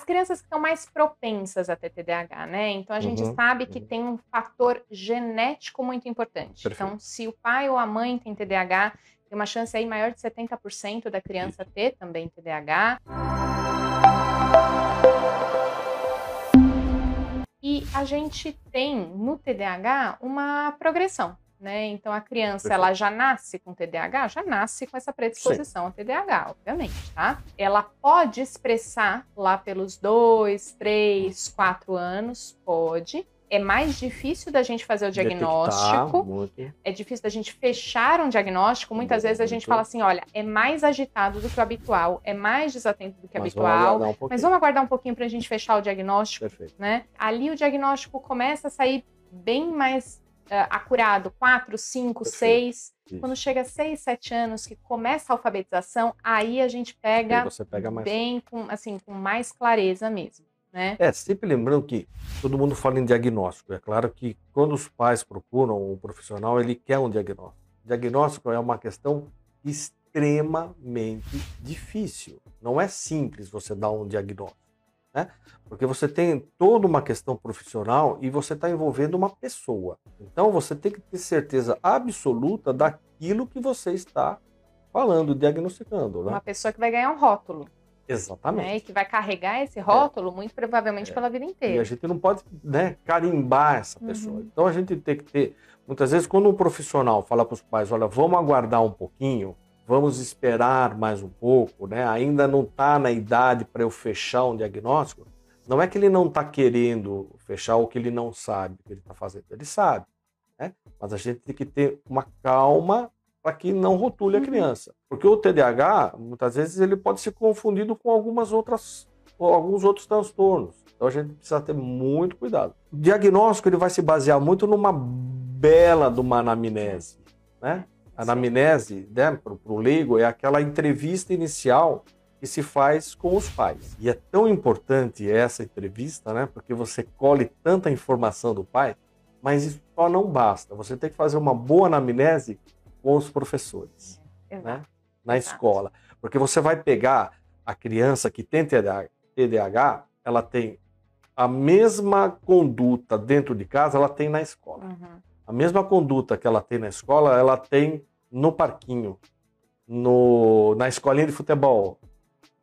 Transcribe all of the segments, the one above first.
As crianças que estão mais propensas a ter TDAH, né? Então a gente Uhum, sabe que uhum. tem um fator genético muito importante. Perfeito. Então, se o pai ou a mãe tem TDAH, tem uma chance aí maior de 70% da criança ter também TDAH. E a gente tem no TDAH uma progressão, né? Então a criança Perfeito. ela já nasce com TDAH, já nasce com essa predisposição a TDAH, obviamente, tá? Ela pode expressar lá pelos dois, três, quatro anos, pode. É mais difícil da gente fazer o diagnóstico. Muito. É difícil da gente fechar um diagnóstico. Muitas vezes a gente Muito. fala assim: olha, é mais agitado do que o habitual, é mais desatento do que o vamos habitual. aguardar um. Mas vamos aguardar um pouquinho para a gente fechar o diagnóstico, Perfeito. né? Ali o diagnóstico começa a sair bem mais acurado, 4, 5, Perfeito. 6. Isso. Quando chega a 6, 7 anos, que começa a alfabetização, aí a gente pega pega mais. bem com, assim, com mais clareza mesmo, né? É, sempre lembrando que todo mundo fala em diagnóstico. É claro que quando os pais procuram um profissional, ele quer um diagnóstico. Diagnóstico é uma questão extremamente difícil. Não é simples você dar um diagnóstico, né? Porque você tem toda uma questão profissional e você está envolvendo uma pessoa. Então você tem que ter certeza absoluta daquilo que você está falando, diagnosticando, né? Uma pessoa que vai ganhar um rótulo, Exatamente. né? E que vai carregar esse rótulo muito provavelmente É. pela vida E a inteira. gente não pode né, carimbar essa pessoa. Uhum. Então a gente tem que ter. Muitas vezes, quando um profissional fala para os pais: olha, vamos aguardar um pouquinho, vamos esperar mais um pouco, né? ainda não está na idade para eu fechar um diagnóstico, não é que ele não está querendo fechar ou que ele não sabe o que ele está fazendo. Ele sabe. Né? Mas a gente tem que ter uma calma para que não rotule a Uhum. criança. Porque o TDAH, muitas vezes, ele pode ser confundido com algumas outras ou alguns outros transtornos. Então a gente precisa ter muito cuidado. O diagnóstico ele vai se basear muito numa bela de uma anamnese, né? Anamnese, né, para o leigo, é aquela entrevista inicial que se faz com os pais. E é tão importante essa entrevista, né? Porque você colhe tanta informação do pai, mas isso só não basta. Você tem que fazer uma boa anamnese com os professores Exato. né, na Exato. escola. Porque você vai pegar a criança que tem TDAH, TDAH, ela tem a mesma conduta dentro de casa, ela tem na escola. Uhum. A mesma conduta que ela tem na escola, ela tem no parquinho, no, na escolinha de futebol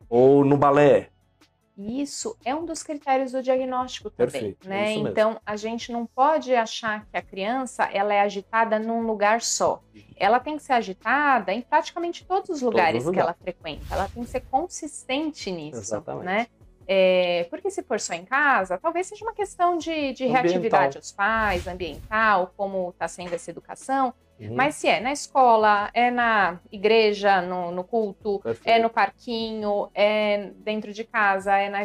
ou no balé. Isso é um dos critérios do diagnóstico também, Perfeito, é né? mesmo. Então a gente não pode achar que a criança ela é agitada num lugar só. Ela tem que ser agitada em praticamente todos os lugares os que ela frequenta. Ela tem que ser consistente nisso, Exatamente. né? É, porque se for só em casa, talvez seja uma questão de, de reatividade aos pais, ambiental, como está sendo essa educação. Uhum, Mas se é na escola, é na igreja, no, no culto, perfeito. é no parquinho, é dentro de casa, é na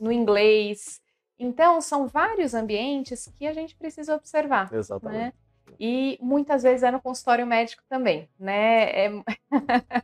no inglês. Então, são vários ambientes que a gente precisa observar, Exatamente. né? E muitas vezes é no consultório médico também, né? É,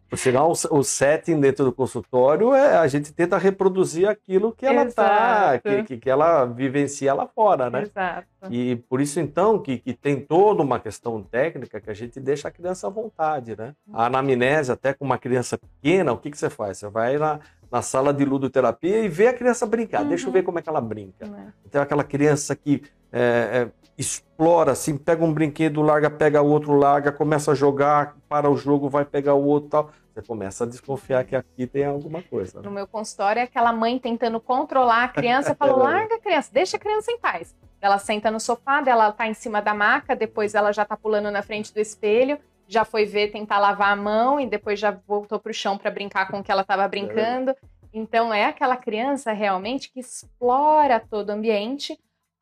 Por sinal, o- setting dentro do consultório é a gente tenta reproduzir aquilo que ela tá, Exato. que, que, que ela vivencia lá fora, né? Exato. E por isso, então, que, que tem toda uma questão técnica que a gente deixa a criança à vontade, né? A anamnese, até com uma criança pequena, o que, que você faz? Você vai na, na sala de ludoterapia e vê a criança brincar. Deixa eu Uhum. ver como é que ela brinca. né? Então, aquela criança que é, é, explora, assim, pega um brinquedo, larga, pega outro, larga, começa a jogar, para o jogo, vai pegar o outro tal. Você começa a desconfiar que aqui tem alguma coisa. No Né? meu consultório é aquela mãe tentando controlar a criança, falou: larga a criança, deixa a criança em paz. Ela senta no sofá, ela tá em cima da maca, depois ela já tá pulando na frente do espelho, já foi ver tentar lavar a mão e depois já voltou pro chão para brincar com o que ela estava brincando. Então é aquela criança realmente que explora todo o ambiente,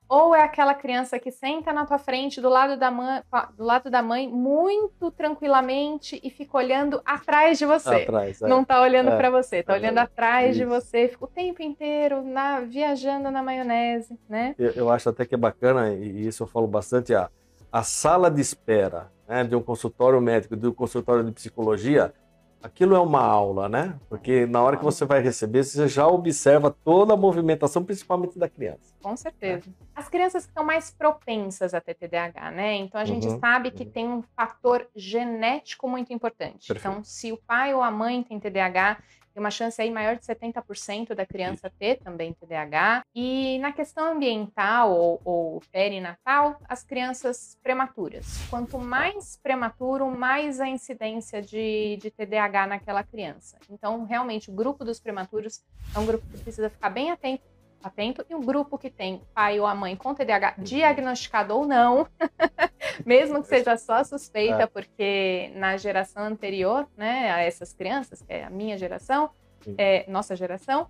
ou é aquela criança que senta na tua frente do lado da mãe, do lado da mãe muito tranquilamente e fica olhando atrás de você Atrás. é. não tá olhando É, pra você, tá é olhando atrás de Isso. você, fica o tempo inteiro na, viajando na maionese, né? Eu, eu acho até que é bacana, e isso eu falo bastante, a, a sala de espera né, de um consultório médico, de um consultório de psicologia, aquilo é uma aula, né? Porque na hora que você vai receber, você já observa toda a movimentação, principalmente da criança. Com certeza. As crianças que estão mais propensas a ter TDAH, né? Então a gente Uhum, sabe que uhum. tem um fator genético muito importante. Perfeito. Então, se o pai ou a mãe tem TDAH, tem uma chance aí maior de 70% da criança ter também TDAH. E na questão ambiental ou, ou perinatal, as crianças prematuras. Quanto mais prematuro, mais a incidência de, de TDAH naquela criança. Então, realmente, o grupo dos prematuros é um grupo que precisa ficar bem atento atento, e um grupo que tem pai ou a mãe com TDAH uhum. diagnosticado ou não, mesmo que seja só suspeita, é. porque na geração anterior, né, a essas crianças, que é a minha geração, é, nossa geração,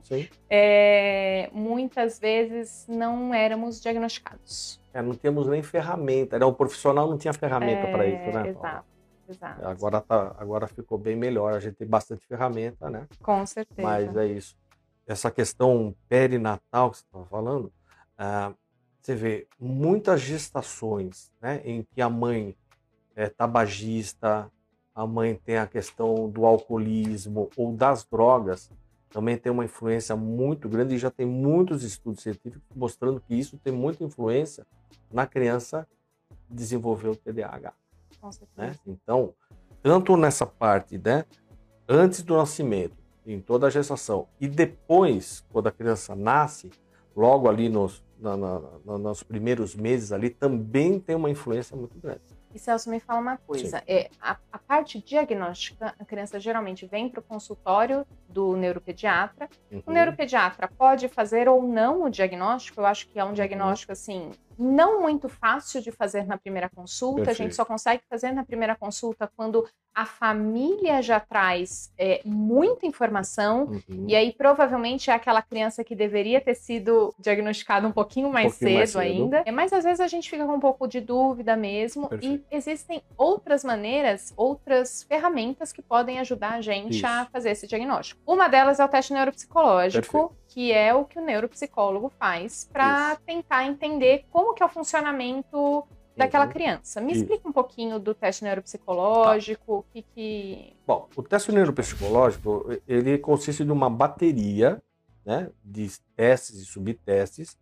é, muitas vezes não éramos diagnosticados. É, não temos nem ferramenta, né? o profissional não tinha ferramenta para isso, né? Exato. Exato. Agora, tá, agora ficou bem melhor, a gente tem bastante ferramenta, né? Com certeza. Mas é isso essa questão perinatal que você estava falando, ah, você vê muitas gestações né, em que a mãe é tabagista, a mãe tem a questão do alcoolismo ou das drogas, também tem uma influência muito grande e já tem muitos estudos científicos mostrando que isso tem muita influência na criança desenvolver o TDAH. Né? Então, tanto nessa parte, né, antes do nascimento, em toda a gestação. E depois, quando a criança nasce, logo ali nos, na, na, na, nos primeiros meses ali, também tem uma influência muito grande. E Celso, me fala uma coisa. É, a, a, parte diagnóstica, a criança geralmente vem para o consultório do neuropediatra. Uhum. O neuropediatra pode fazer ou não o diagnóstico. Eu acho que é um uhum. diagnóstico, assim, não muito fácil de fazer na primeira consulta. Perfeito. A gente só consegue fazer na primeira consulta quando a família já traz é, muita informação. Uhum. E aí, provavelmente, é aquela criança que deveria ter sido diagnosticada um pouquinho mais, um pouquinho cedo, mais cedo, ainda. É, mas às vezes a gente fica com um pouco de dúvida mesmo. Perfeito. E existem outras maneiras, outras ferramentas que podem ajudar a gente Isso. a fazer esse diagnóstico. Uma delas é o teste neuropsicológico. Perfeito que é o que o neuropsicólogo faz para tentar entender como que é o funcionamento daquela uhum. criança. Me Isso. explica um pouquinho do teste neuropsicológico, tá. o que que... Bom, o teste neuropsicológico, ele consiste de uma bateria né, de testes e subtestes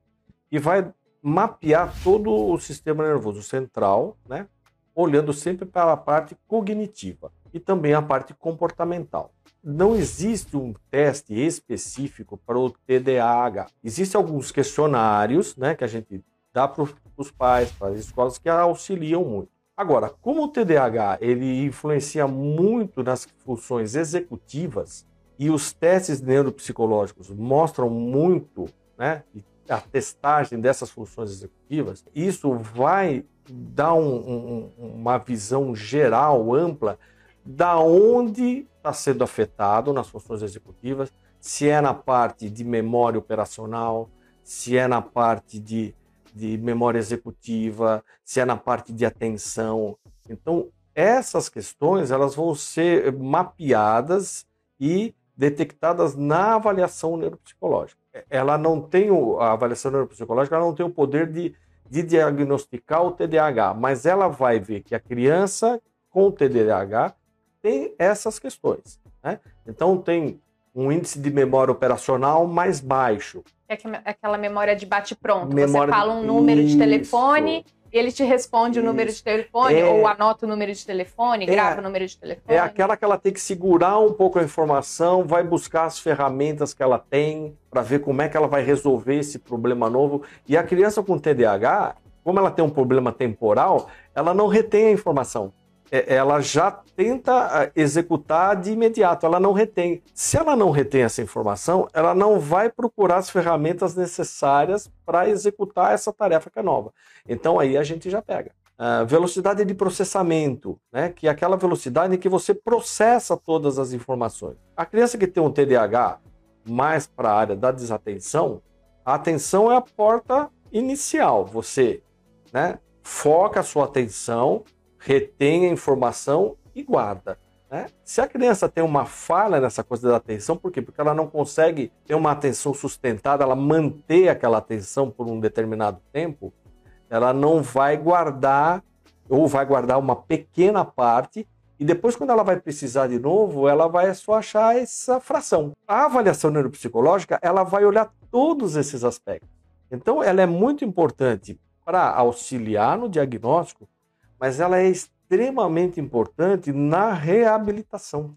e vai mapear todo o sistema nervoso central, né, olhando sempre para a parte cognitiva e também a parte comportamental não existe um teste específico para o TDAH. Existem alguns questionários né, que a gente dá para os pais, para as escolas, que auxiliam muito. Agora, como o TDAH ele influencia muito nas funções executivas e os testes neuropsicológicos mostram muito né, a testagem dessas funções executivas, isso vai dar um, um, uma visão geral, ampla, da onde está sendo afetado nas funções executivas, se é na parte de memória operacional, se é na parte de, de memória executiva, se é na parte de atenção. Então, essas questões elas vão ser mapeadas e detectadas na avaliação neuropsicológica. Ela não tem o, a avaliação neuropsicológica, ela não tem o poder de, de diagnosticar o TDAH, mas ela vai ver que a criança com TDAH tem essas questões. Né? Então, tem um índice de memória operacional mais baixo. É, é aquela memória de bate-pronto. Você fala um número de telefone, ele te responde Isso. o número de telefone, é... ou anota o número de telefone, é... grava o número de telefone. É aquela que ela tem que segurar um pouco a informação, vai buscar as ferramentas que ela tem para ver como é que ela vai resolver esse problema novo. E a criança com TDAH, como ela tem um problema temporal, ela não retém a informação. É, ela já tenta ah, executar de imediato, ela não retém. Se ela não retém essa informação, ela não vai procurar as ferramentas necessárias para executar essa tarefa que é nova. Então aí a gente já pega. Uh, velocidade de processamento, né, que é aquela velocidade em que você processa todas as informações. A criança que tem um TDAH mais para a área da desatenção, a atenção é a porta inicial. Você né, foca a sua atenção retém a informação e guarda. Né? Se a criança tem uma falha nessa coisa da atenção, por quê? Porque ela não consegue ter uma atenção sustentada, ela manter aquela atenção por um determinado tempo, ela não vai guardar ou vai guardar uma pequena parte e depois, quando ela vai precisar de novo, ela vai só achar essa fração. A avaliação neuropsicológica, ela vai olhar todos esses aspectos. Então, ela é muito importante para auxiliar no diagnóstico, mas ela é extremamente importante na reabilitação.